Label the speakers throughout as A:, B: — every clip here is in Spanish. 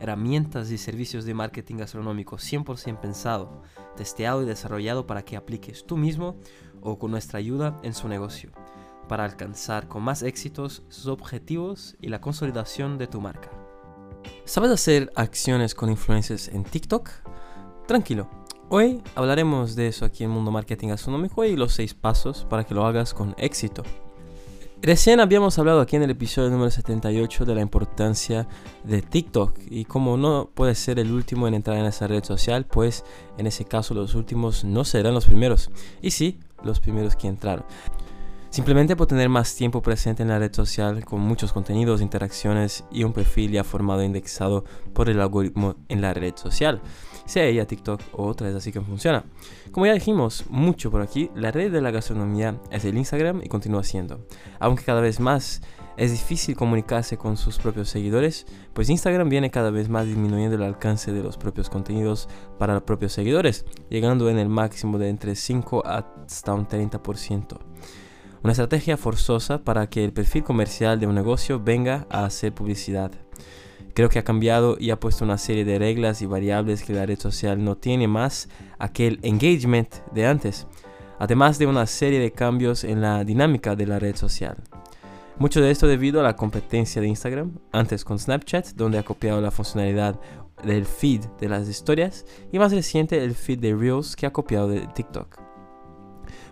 A: herramientas y servicios de marketing gastronómico 100% pensado, testeado y desarrollado para que apliques tú mismo o con nuestra ayuda en su negocio, para alcanzar con más éxitos sus objetivos y la consolidación de tu marca. ¿Sabes hacer acciones con influencers en TikTok? Tranquilo, hoy hablaremos de eso aquí en Mundo Marketing Gastronómico y los 6 pasos para que lo hagas con éxito. Recién habíamos hablado aquí en el episodio número 78 de la importancia de TikTok y como no puede ser el último en entrar en esa red social, pues en ese caso los últimos no serán los primeros. Y sí, los primeros que entraron. Simplemente por tener más tiempo presente en la red social con muchos contenidos, interacciones y un perfil ya formado e indexado por el algoritmo en la red social sea ella TikTok o otra, es así que funciona. Como ya dijimos mucho por aquí, la red de la gastronomía es el Instagram y continúa siendo. Aunque cada vez más es difícil comunicarse con sus propios seguidores, pues Instagram viene cada vez más disminuyendo el alcance de los propios contenidos para los propios seguidores, llegando en el máximo de entre 5 hasta un 30%. Una estrategia forzosa para que el perfil comercial de un negocio venga a hacer publicidad. Creo que ha cambiado y ha puesto una serie de reglas y variables que la red social no tiene más aquel engagement de antes, además de una serie de cambios en la dinámica de la red social. Mucho de esto debido a la competencia de Instagram, antes con Snapchat, donde ha copiado la funcionalidad del feed de las historias, y más reciente el feed de Reels que ha copiado de TikTok.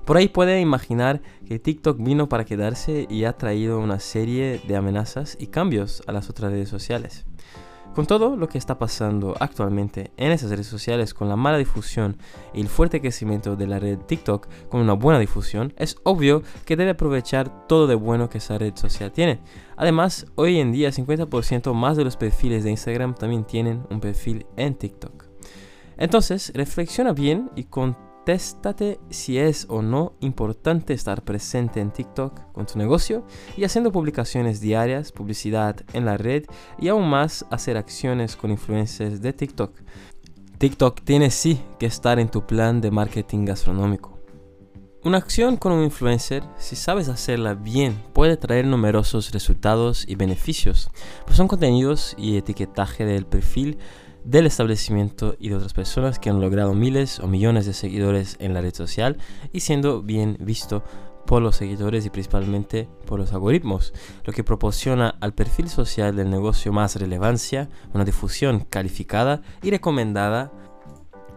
A: Por ahí puede imaginar que TikTok vino para quedarse y ha traído una serie de amenazas y cambios a las otras redes sociales. Con todo lo que está pasando actualmente en esas redes sociales con la mala difusión y el fuerte crecimiento de la red TikTok con una buena difusión, es obvio que debe aprovechar todo de bueno que esa red social tiene. Además, hoy en día 50% más de los perfiles de Instagram también tienen un perfil en TikTok. Entonces, reflexiona bien y con Téstate si es o no importante estar presente en TikTok con tu negocio y haciendo publicaciones diarias, publicidad en la red y aún más hacer acciones con influencers de TikTok. TikTok tiene sí que estar en tu plan de marketing gastronómico. Una acción con un influencer, si sabes hacerla bien, puede traer numerosos resultados y beneficios, pues son contenidos y etiquetaje del perfil del establecimiento y de otras personas que han logrado miles o millones de seguidores en la red social y siendo bien visto por los seguidores y principalmente por los algoritmos, lo que proporciona al perfil social del negocio más relevancia, una difusión calificada y recomendada,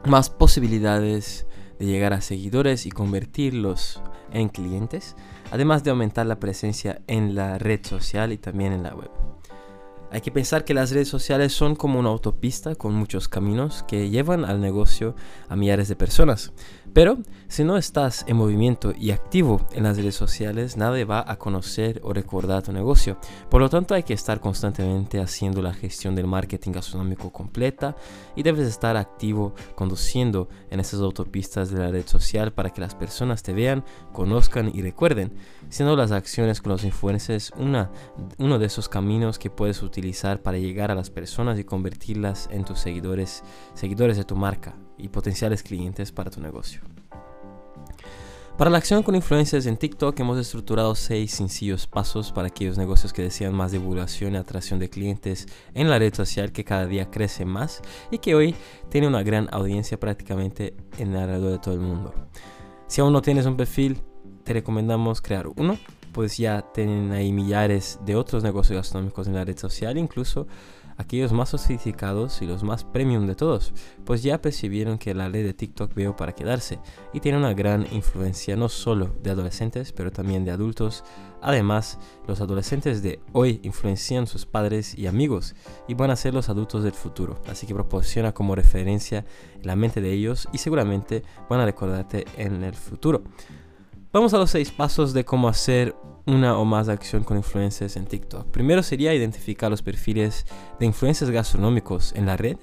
A: más posibilidades de llegar a seguidores y convertirlos en clientes, además de aumentar la presencia en la red social y también en la web. Hay que pensar que las redes sociales son como una autopista con muchos caminos que llevan al negocio a millares de personas. Pero si no estás en movimiento y activo en las redes sociales, nadie va a conocer o recordar tu negocio. Por lo tanto, hay que estar constantemente haciendo la gestión del marketing gastronómico completa y debes estar activo conduciendo en esas autopistas de la red social para que las personas te vean, conozcan y recuerden, siendo las acciones con los influencers una, uno de esos caminos que puedes utilizar para llegar a las personas y convertirlas en tus seguidores, seguidores de tu marca y potenciales clientes para tu negocio. Para la acción con influencers en TikTok hemos estructurado seis sencillos pasos para aquellos negocios que desean más divulgación y atracción de clientes en la red social que cada día crece más y que hoy tiene una gran audiencia prácticamente en alrededor de todo el mundo. Si aún no tienes un perfil, te recomendamos crear uno, pues ya tienen ahí millares de otros negocios gastronómicos en la red social, incluso aquellos más sofisticados y los más premium de todos, pues ya percibieron que la ley de TikTok veo para quedarse y tiene una gran influencia no solo de adolescentes, pero también de adultos. Además, los adolescentes de hoy influencian sus padres y amigos y van a ser los adultos del futuro, así que proporciona como referencia la mente de ellos y seguramente van a recordarte en el futuro. Vamos a los seis pasos de cómo hacer una o más acción con influencers en TikTok. Primero sería identificar los perfiles de influencers gastronómicos en la red.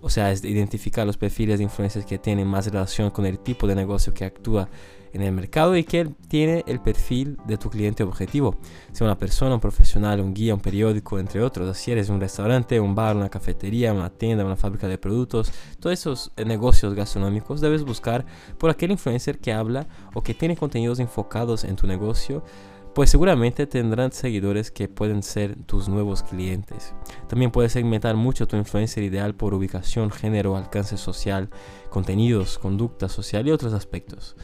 A: O sea, es identificar los perfiles de influencers que tienen más relación con el tipo de negocio que actúa en el mercado y que tiene el perfil de tu cliente objetivo. Sea una persona, un profesional, un guía, un periódico, entre otros. Si eres un restaurante, un bar, una cafetería, una tienda, una fábrica de productos, todos esos eh, negocios gastronómicos, debes buscar por aquel influencer que habla o que tiene contenidos enfocados en tu negocio pues seguramente tendrán seguidores que pueden ser tus nuevos clientes. También puedes segmentar mucho tu influencer ideal por ubicación, género, alcance social, contenidos, conducta social y otros aspectos.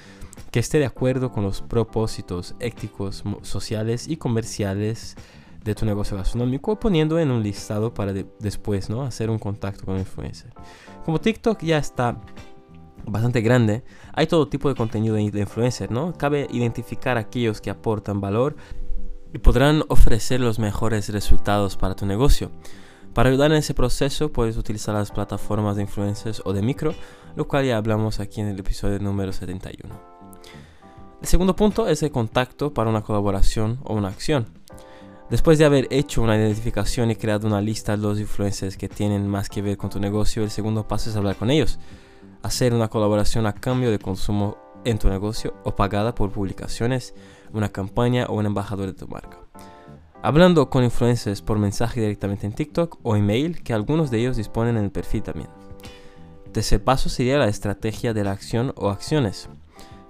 A: Que esté de acuerdo con los propósitos éticos, sociales y comerciales de tu negocio gastronómico poniendo en un listado para después ¿no? hacer un contacto con el influencer. Como TikTok ya está bastante grande, hay todo tipo de contenido de influencer, ¿no? Cabe identificar aquellos que aportan valor y podrán ofrecer los mejores resultados para tu negocio. Para ayudar en ese proceso puedes utilizar las plataformas de influencers o de micro, lo cual ya hablamos aquí en el episodio número 71. El segundo punto es el contacto para una colaboración o una acción. Después de haber hecho una identificación y creado una lista de los influencers que tienen más que ver con tu negocio, el segundo paso es hablar con ellos hacer una colaboración a cambio de consumo en tu negocio o pagada por publicaciones, una campaña o un embajador de tu marca. Hablando con influencers por mensaje directamente en TikTok o email, que algunos de ellos disponen en el perfil también. Tercer paso sería la estrategia de la acción o acciones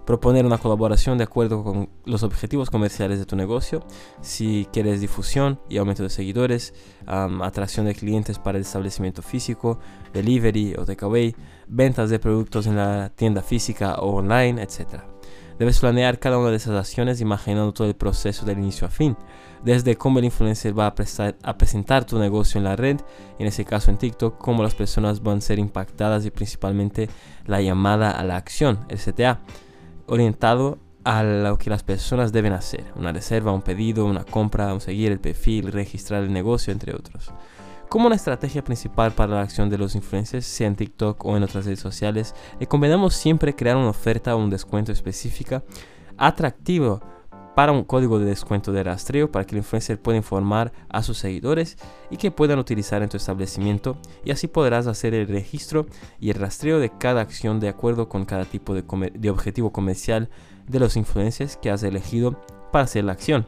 A: proponer una colaboración de acuerdo con los objetivos comerciales de tu negocio. Si quieres difusión y aumento de seguidores, atracción de clientes para el establecimiento físico, delivery o takeaway, ventas de productos en la tienda física o online, etc. Debes planear cada una de esas acciones imaginando todo el proceso del inicio a fin, desde cómo el influencer va a, presentar tu negocio en la red, en ese caso en TikTok, cómo las personas van a ser impactadas y principalmente la llamada a la acción, el CTA orientado a lo que las personas deben hacer. Una reserva, un pedido, una compra, un seguir el perfil, registrar el negocio, entre otros. Como una estrategia principal para la acción de los influencers, sea en TikTok o en otras redes sociales, recomendamos siempre crear una oferta o un descuento específica atractivo para un código de descuento de rastreo para que el influencer pueda informar a sus seguidores y que puedan utilizar en tu establecimiento y así podrás hacer el registro y el rastreo de cada acción de acuerdo con cada tipo de, objetivo comercial de los influencers que has elegido para hacer la acción.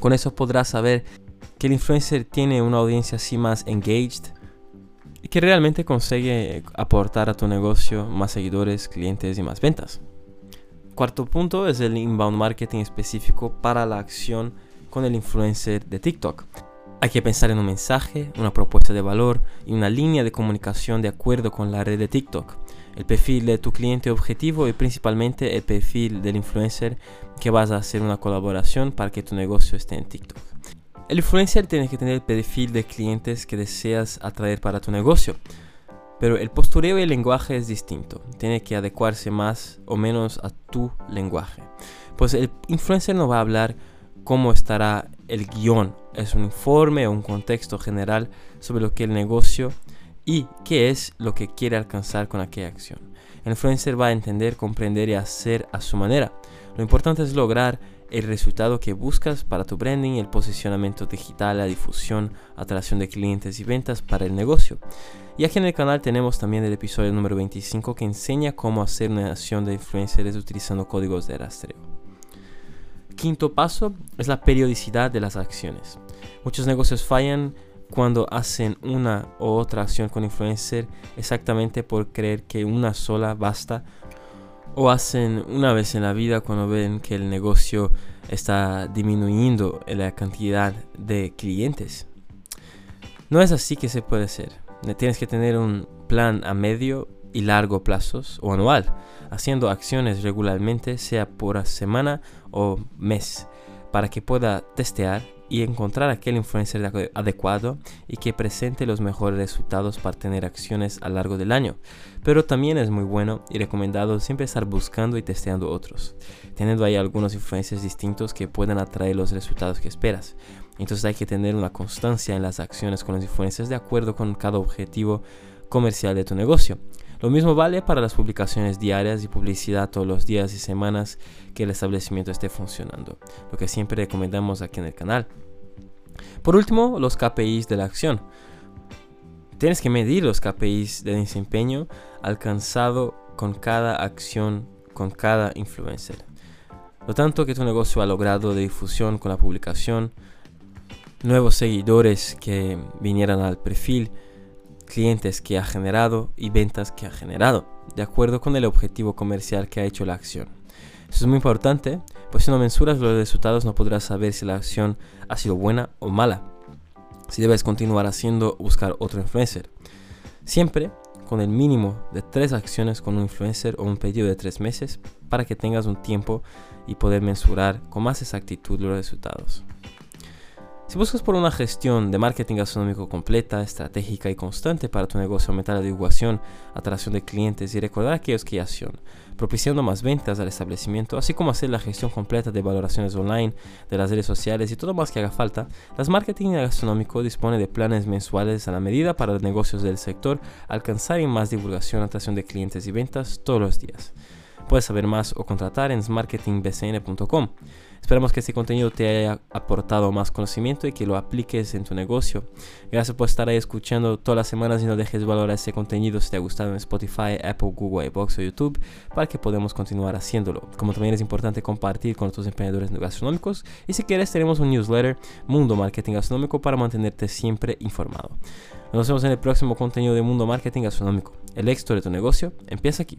A: Con eso podrás saber que el influencer tiene una audiencia así más engaged y que realmente consigue aportar a tu negocio más seguidores, clientes y más ventas. Cuarto punto es el inbound marketing específico para la acción con el influencer de TikTok. Hay que pensar en un mensaje, una propuesta de valor y una línea de comunicación de acuerdo con la red de TikTok, el perfil de tu cliente objetivo y principalmente el perfil del influencer que vas a hacer una colaboración para que tu negocio esté en TikTok. El influencer tiene que tener el perfil de clientes que deseas atraer para tu negocio. Pero el postureo y el lenguaje es distinto. Tiene que adecuarse más o menos a tu lenguaje. Pues el influencer no va a hablar cómo estará el guion. Es un informe o un contexto general sobre lo que el negocio y qué es lo que quiere alcanzar con aquella acción. El influencer va a entender, comprender y hacer a su manera. Lo importante es lograr el resultado que buscas para tu branding, el posicionamiento digital, la difusión, atracción de clientes y ventas para el negocio. Y aquí en el canal tenemos también el episodio número 25 que enseña cómo hacer una acción de influencers utilizando códigos de rastreo. Quinto paso es la periodicidad de las acciones. Muchos negocios fallan cuando hacen una u otra acción con influencer exactamente por creer que una sola basta o hacen una vez en la vida cuando ven que el negocio está disminuyendo la cantidad de clientes. No es así que se puede hacer. Tienes que tener un plan a medio y largo plazos o anual, haciendo acciones regularmente, sea por semana o mes, para que pueda testear y encontrar aquel influencer adecuado y que presente los mejores resultados para tener acciones a lo largo del año. Pero también es muy bueno y recomendado siempre estar buscando y testeando otros, teniendo ahí algunos influencers distintos que puedan atraer los resultados que esperas. Entonces hay que tener una constancia en las acciones con los influencers de acuerdo con cada objetivo comercial de tu negocio. Lo mismo vale para las publicaciones diarias y publicidad todos los días y semanas que el establecimiento esté funcionando, lo que siempre recomendamos aquí en el canal. Por último, los KPIs de la acción. tienes que medir los KPIs de desempeño alcanzado con cada acción, con cada influencer. Lo tanto que tu negocio ha logrado de difusión con la publicación, nuevos seguidores que vinieran al perfil, clientes que ha generado y ventas que ha generado, de acuerdo con el objetivo comercial que ha hecho la acción. Eso es muy importante, pues si no mensuras los resultados no podrás saber si la acción ha sido buena o mala. Si debes continuar haciendo, buscar otro influencer. Siempre con el mínimo de tres acciones con un influencer o un pedido de tres meses para que tengas un tiempo y poder mensurar con más exactitud los resultados. Si buscas por una gestión de marketing gastronómico completa, estratégica y constante para tu negocio, aumentar la divulgación, atracción de clientes y recordar aquellos que ya son, propiciando más ventas al establecimiento, así como hacer la gestión completa de valoraciones online, de las redes sociales y todo más que haga falta, Las Marketing Gastronómico dispone de planes mensuales a la medida para los negocios del sector, alcanzar y más divulgación, atracción de clientes y ventas todos los días. Puedes saber más o contratar en marketingbcn.com. Esperamos que este contenido te haya aportado más conocimiento y que lo apliques en tu negocio. Gracias por estar ahí escuchando todas las semanas y no dejes valorar este contenido si te ha gustado en Spotify, Apple, Google, iBox o YouTube para que podamos continuar haciéndolo. Como también es importante compartir con otros emprendedores gastronómicos y si quieres tenemos un newsletter Mundo Marketing Gastronómico para mantenerte siempre informado. Nos vemos en el próximo contenido de Mundo Marketing Gastronómico. El éxito de tu negocio empieza aquí.